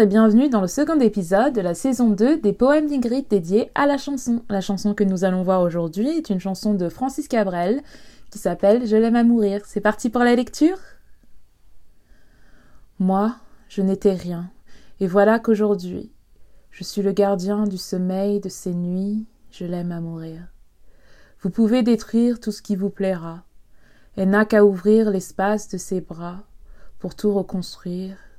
Et bienvenue dans le second épisode de la saison 2 des poèmes d'Ingrid dédiés à la chanson. La chanson que nous allons voir aujourd'hui est une chanson de Francis Cabrel qui s'appelle Je l'aime à mourir. C'est parti pour la lecture? Moi, je n'étais rien, et voilà qu'aujourd'hui, je suis le gardien du sommeil de ces nuits, je l'aime à mourir. Vous pouvez détruire tout ce qui vous plaira, elle n'a qu'à ouvrir l'espace de ses bras pour tout reconstruire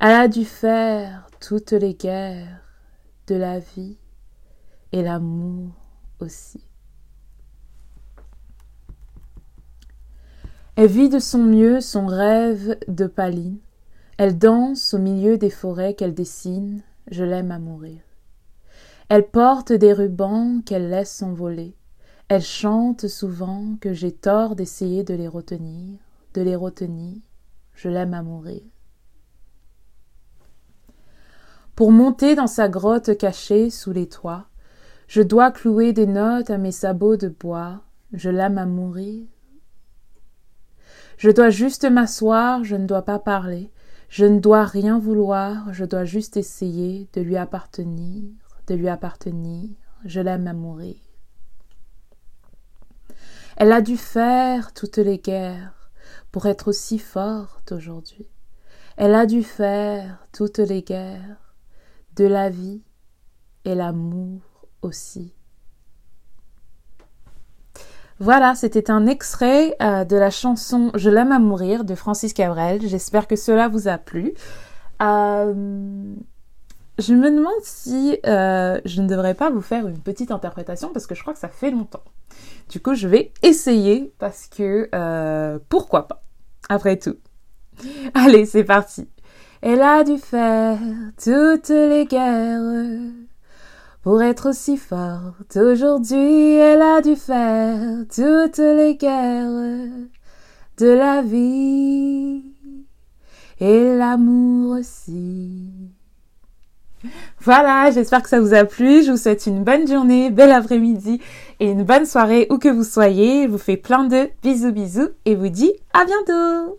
Elle a dû faire toutes les guerres de la vie et l'amour aussi. Elle vit de son mieux son rêve de paline. Elle danse au milieu des forêts qu'elle dessine. Je l'aime à mourir. Elle porte des rubans qu'elle laisse s'envoler. Elle chante souvent que j'ai tort d'essayer de les retenir, de les retenir. Je l'aime à mourir. Pour monter dans sa grotte cachée sous les toits, je dois clouer des notes à mes sabots de bois, je l'aime à mourir. Je dois juste m'asseoir, je ne dois pas parler, je ne dois rien vouloir, je dois juste essayer de lui appartenir, de lui appartenir, je l'aime à mourir. Elle a dû faire toutes les guerres pour être aussi forte aujourd'hui. Elle a dû faire toutes les guerres de la vie et l'amour aussi. Voilà, c'était un extrait euh, de la chanson Je l'aime à mourir de Francis Cabrel. J'espère que cela vous a plu. Euh, je me demande si euh, je ne devrais pas vous faire une petite interprétation parce que je crois que ça fait longtemps. Du coup, je vais essayer parce que pourquoi pas, après tout. Allez, c'est parti. Elle a dû faire toutes les guerres pour être aussi forte. Aujourd'hui, elle a dû faire toutes les guerres de la vie et l'amour aussi. Voilà, j'espère que ça vous a plu. Je vous souhaite une bonne journée, bel après-midi et une bonne soirée où que vous soyez. Je vous fais plein de bisous bisous et vous dis à bientôt